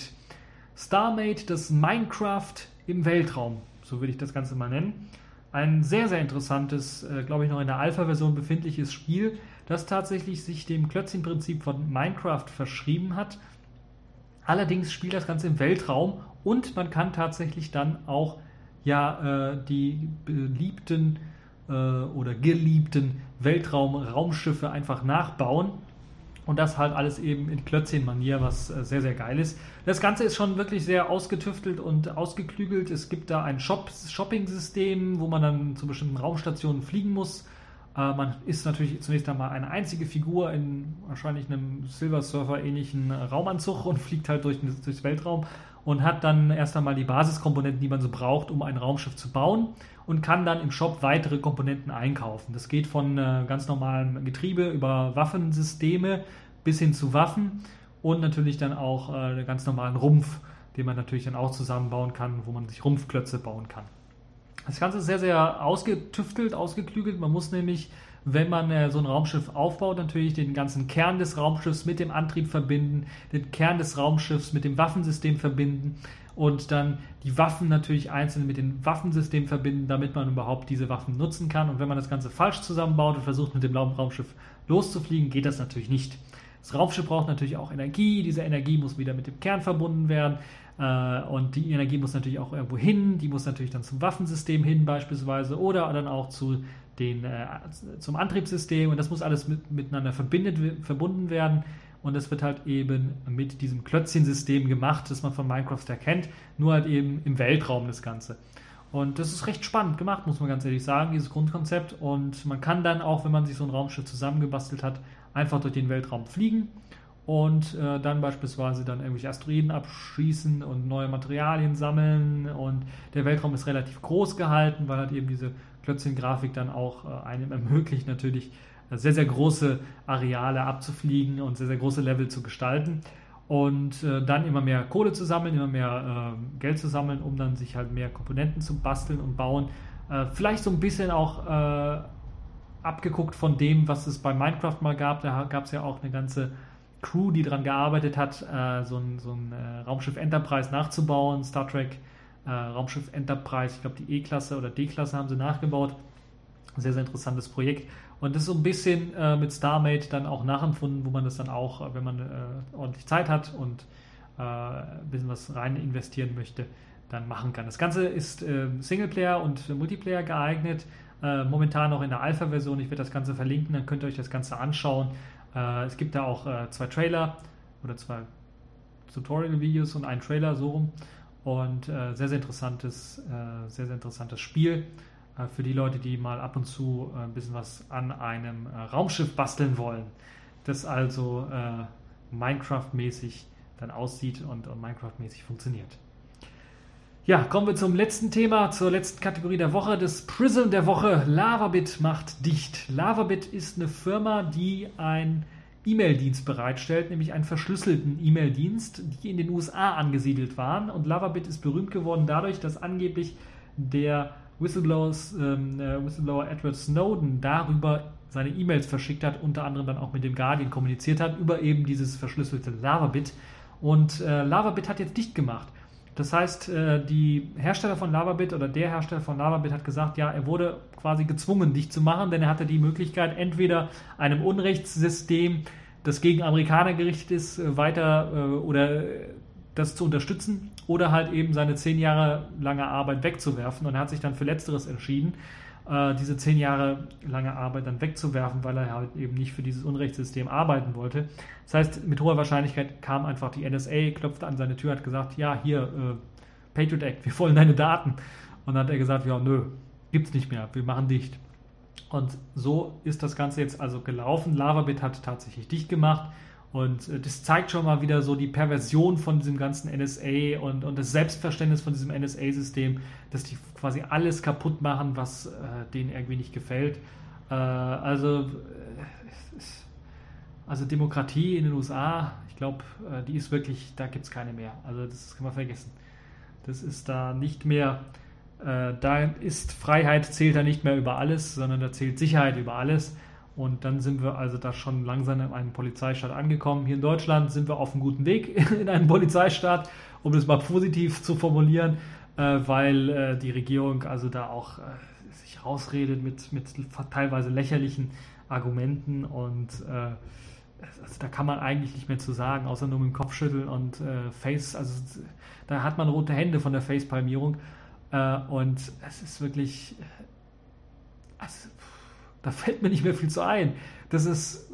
StarMate, das Minecraft im Weltraum, so würde ich das Ganze mal nennen. Ein sehr, sehr interessantes, äh, glaube ich, noch in der Alpha-Version befindliches Spiel, das tatsächlich sich dem Klötzchen-Prinzip von Minecraft verschrieben hat. Allerdings spielt das Ganze im Weltraum und man kann tatsächlich dann auch ja äh, die beliebten äh, oder geliebten Weltraum-Raumschiffe einfach nachbauen. Und das halt alles eben in Klötzchen-Manier, was äh, sehr, sehr geil ist. Das Ganze ist schon wirklich sehr ausgetüftelt und ausgeklügelt. Es gibt da ein Shop Shopping-System, wo man dann zu bestimmten Raumstationen fliegen muss. Äh, man ist natürlich zunächst einmal eine einzige Figur in wahrscheinlich einem Silver Surfer-ähnlichen Raumanzug und <laughs> fliegt halt durch, durchs Weltraum und hat dann erst einmal die Basiskomponenten, die man so braucht, um ein Raumschiff zu bauen und kann dann im Shop weitere Komponenten einkaufen. Das geht von äh, ganz normalem Getriebe über Waffensysteme bis hin zu Waffen und natürlich dann auch äh, ganz normalen Rumpf, den man natürlich dann auch zusammenbauen kann, wo man sich Rumpfklötze bauen kann. Das Ganze ist sehr, sehr ausgetüftelt, ausgeklügelt. Man muss nämlich wenn man äh, so ein Raumschiff aufbaut, natürlich den ganzen Kern des Raumschiffs mit dem Antrieb verbinden, den Kern des Raumschiffs mit dem Waffensystem verbinden und dann die Waffen natürlich einzeln mit dem Waffensystem verbinden, damit man überhaupt diese Waffen nutzen kann. Und wenn man das Ganze falsch zusammenbaut und versucht mit dem Raumschiff loszufliegen, geht das natürlich nicht. Das Raumschiff braucht natürlich auch Energie. Diese Energie muss wieder mit dem Kern verbunden werden. Äh, und die Energie muss natürlich auch irgendwo hin. Die muss natürlich dann zum Waffensystem hin beispielsweise oder dann auch zu den, äh, zum Antriebssystem und das muss alles mit, miteinander verbunden werden. Und das wird halt eben mit diesem Klötzchen-System gemacht, das man von Minecraft erkennt, nur halt eben im Weltraum das Ganze. Und das ist recht spannend gemacht, muss man ganz ehrlich sagen, dieses Grundkonzept. Und man kann dann auch, wenn man sich so ein Raumschiff zusammengebastelt hat, einfach durch den Weltraum fliegen und äh, dann beispielsweise dann irgendwelche Asteroiden abschießen und neue Materialien sammeln. Und der Weltraum ist relativ groß gehalten, weil halt eben diese Klötzchen-Grafik dann auch äh, einem ermöglicht, natürlich äh, sehr, sehr große Areale abzufliegen und sehr, sehr große Level zu gestalten. Und äh, dann immer mehr Kohle zu sammeln, immer mehr äh, Geld zu sammeln, um dann sich halt mehr Komponenten zu basteln und bauen. Äh, vielleicht so ein bisschen auch äh, abgeguckt von dem, was es bei Minecraft mal gab. Da gab es ja auch eine ganze Crew, die daran gearbeitet hat, so ein, so ein Raumschiff Enterprise nachzubauen. Star Trek äh, Raumschiff Enterprise, ich glaube die E-Klasse oder D-Klasse haben sie nachgebaut. Sehr, sehr interessantes Projekt. Und das ist so ein bisschen äh, mit StarMate dann auch nachempfunden, wo man das dann auch, äh, wenn man äh, ordentlich Zeit hat und äh, ein bisschen was rein investieren möchte, dann machen kann. Das Ganze ist äh, Singleplayer und Multiplayer geeignet. momentan noch in der Alpha-Version. Ich werde das Ganze verlinken, dann könnt ihr euch das Ganze anschauen. es gibt da auch zwei Trailer oder zwei Tutorial-Videos und einen Trailer so rum. Und äh, sehr, sehr interessantes, äh, sehr, sehr interessantes Spiel äh, für die Leute, die mal ab und zu äh, ein bisschen was an einem äh, Raumschiff basteln wollen. Das also äh, Minecraft-mäßig dann aussieht und, und Minecraft-mäßig funktioniert. Ja, kommen wir zum letzten Thema, zur letzten Kategorie der Woche, das Prism der Woche. Lavabit macht dicht. Lavabit ist eine Firma, die ein E-Mail-Dienst bereitstellt, nämlich einen verschlüsselten E-Mail-Dienst, die in den USA angesiedelt waren. Und Lavabit ist berühmt geworden dadurch, dass angeblich der ähm, äh, Whistleblower Edward Snowden darüber seine E-Mails verschickt hat, unter anderem dann auch mit dem Guardian kommuniziert hat, über eben dieses verschlüsselte Lavabit. Und äh, Lavabit hat jetzt dicht gemacht. Das heißt, äh, die Hersteller von Lavabit oder der Hersteller von Lavabit hat gesagt, ja, er wurde quasi gezwungen, dicht zu machen, denn er hatte die Möglichkeit, entweder einem Unrechtssystem, das gegen Amerikaner gerichtet ist, äh, weiter äh, oder das zu unterstützen oder halt eben seine zehn Jahre lange Arbeit wegzuwerfen. Und er hat sich dann für Letzteres entschieden, diese zehn Jahre lange Arbeit dann wegzuwerfen, weil er halt eben nicht für dieses Unrechtssystem arbeiten wollte. Das heißt, mit hoher Wahrscheinlichkeit kam einfach die NSA, klopfte an seine Tür, hat gesagt, ja, hier, Patriot Act, wir wollen deine Daten. Und dann hat er gesagt, ja, nö, gibt's nicht mehr, wir machen dicht. Und so ist das Ganze jetzt also gelaufen. Lavabit hat tatsächlich dicht gemacht. Und äh, das zeigt schon mal wieder so die Perversion von diesem ganzen NSA und, und das Selbstverständnis von diesem NSA-System, dass die quasi alles kaputt machen, was äh, denen irgendwie nicht gefällt. Äh, also, äh, also Demokratie in den USA, ich glaube, äh, die ist wirklich, da gibt es keine mehr. Also das kann man vergessen. Das ist da nicht mehr, äh, da ist Freiheit zählt da nicht mehr über alles, sondern da zählt Sicherheit über alles. Und dann sind wir also da schon langsam in einem Polizeistaat angekommen. Hier in Deutschland sind wir auf einem guten Weg <laughs> in einen Polizeistaat, um das mal positiv zu formulieren, äh, weil äh, die Regierung also da auch äh, sich rausredet mit, mit teilweise lächerlichen Argumenten und also da kann man eigentlich nicht mehr zu sagen, außer nur mit dem Kopf schütteln und Face, also da hat man rote Hände von der Face-Palmierung äh, und es ist wirklich, also, da fällt mir nicht mehr viel zu ein. Das ist,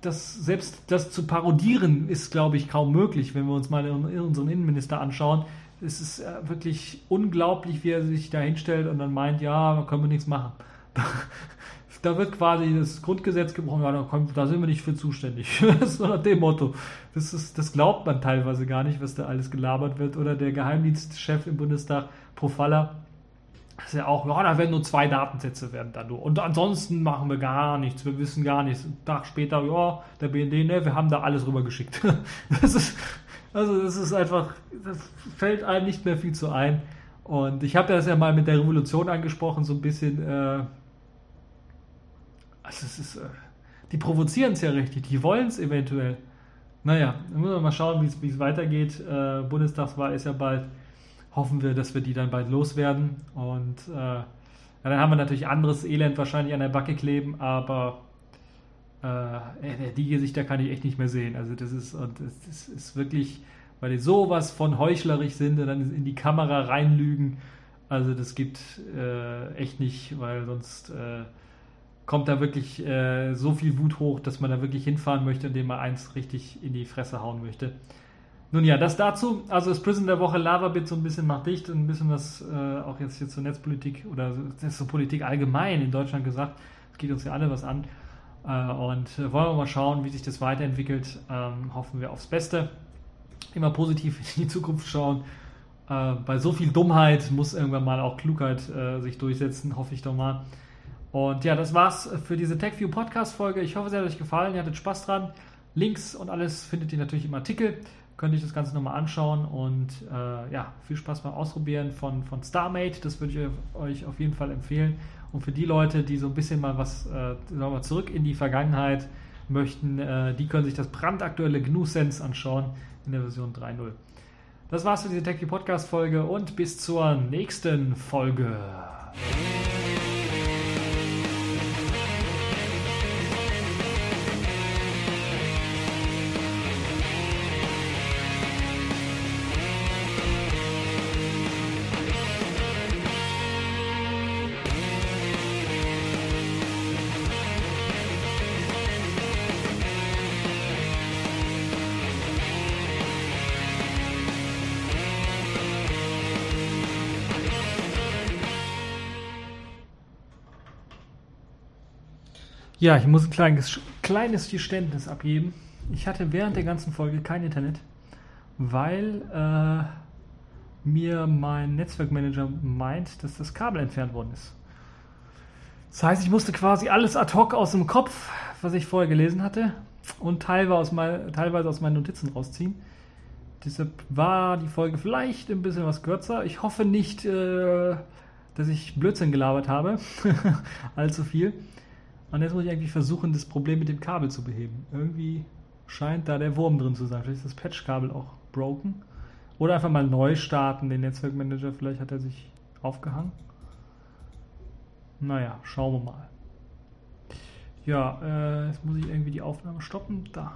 das, selbst das zu parodieren ist, glaube ich, kaum möglich, wenn wir uns mal unseren Innenminister anschauen. Es ist äh, wirklich unglaublich, wie er sich da hinstellt und dann meint, ja, da können wir nichts machen. <laughs> Da, wird quasi das Grundgesetz gebrochen, ja, da, kommt, da sind wir nicht für zuständig. <laughs> Das ist nach dem Motto. Das, ist, das glaubt man teilweise gar nicht, was da alles gelabert wird. Oder der Geheimdienstchef im Bundestag, Profalla, das ist ja auch, ja, da werden nur zwei Datensätze werden da nur. Und ansonsten machen wir gar nichts, wir wissen gar nichts. Ein Tag später, ja, der BND, ne, wir haben da alles rübergeschickt. <laughs> Das ist, also das ist einfach, das fällt einem nicht mehr viel zu ein. Und ich habe das ja mal mit der Revolution angesprochen, so ein bisschen, äh, also es ist, äh, die provozieren es ja richtig, die wollen es eventuell. Naja, dann müssen wir mal schauen, wie es weitergeht. Äh, Bundestagswahl ist ja bald hoffen wir, dass wir die dann bald loswerden. Und äh, ja, dann haben wir natürlich anderes Elend wahrscheinlich an der Backe kleben, aber äh, die Gesichter kann ich echt nicht mehr sehen. Also das ist, und das ist wirklich, weil die sowas von heuchlerisch sind und dann in die Kamera reinlügen. Also das gibt äh, echt nicht, weil sonst äh, kommt da wirklich äh, so viel Wut hoch, dass man da wirklich hinfahren möchte und dem mal eins richtig in die Fresse hauen möchte. Nun ja, das dazu. Also das Prison der Woche Lavabit so ein bisschen macht dicht und ein bisschen was äh, auch jetzt hier zur Netzpolitik oder zur Politik allgemein in Deutschland gesagt. Es geht uns ja alle was an. Äh, und äh, wollen wir mal schauen, wie sich das weiterentwickelt. Ähm, hoffen wir aufs Beste. Immer positiv <laughs> in die Zukunft schauen. Äh, bei so viel Dummheit muss irgendwann mal auch Klugheit äh, sich durchsetzen, hoffe ich doch mal. Und ja, das war's für diese TechView Podcast Folge. Ich hoffe, es hat euch gefallen. Ihr hattet Spaß dran. Links und alles findet ihr natürlich im Artikel könnt ihr das Ganze nochmal anschauen und äh, ja, viel Spaß beim Ausprobieren von, von StarMate. Das würde ich euch auf jeden Fall empfehlen. Und für die Leute, die so ein bisschen mal was äh, wir, zurück in die Vergangenheit möchten, äh, die können sich das brandaktuelle GNU Sense anschauen in der Version 3.0. Das war's für diese Techie Podcast Folge und bis zur nächsten Folge. Ja, ich muss ein kleines, kleines Geständnis abgeben. Ich hatte während der ganzen Folge kein Internet, weil äh, mir mein Netzwerkmanager meint, dass das Kabel entfernt worden ist. Das heißt, ich musste quasi alles ad hoc aus dem Kopf, was ich vorher gelesen hatte, und teilweise aus, meinen Notizen rausziehen. Deshalb war die Folge vielleicht ein bisschen was kürzer. Ich hoffe nicht, äh, dass ich Blödsinn gelabert habe. <laughs> Allzu viel. Und jetzt muss ich eigentlich versuchen, das Problem mit dem Kabel zu beheben. Irgendwie scheint da der Wurm drin zu sein. Vielleicht ist das Patchkabel auch broken. Oder einfach mal neu starten, den Netzwerkmanager. Vielleicht hat er sich aufgehangen. Naja, schauen wir mal. Ja, äh, jetzt muss ich irgendwie die Aufnahme stoppen. Da.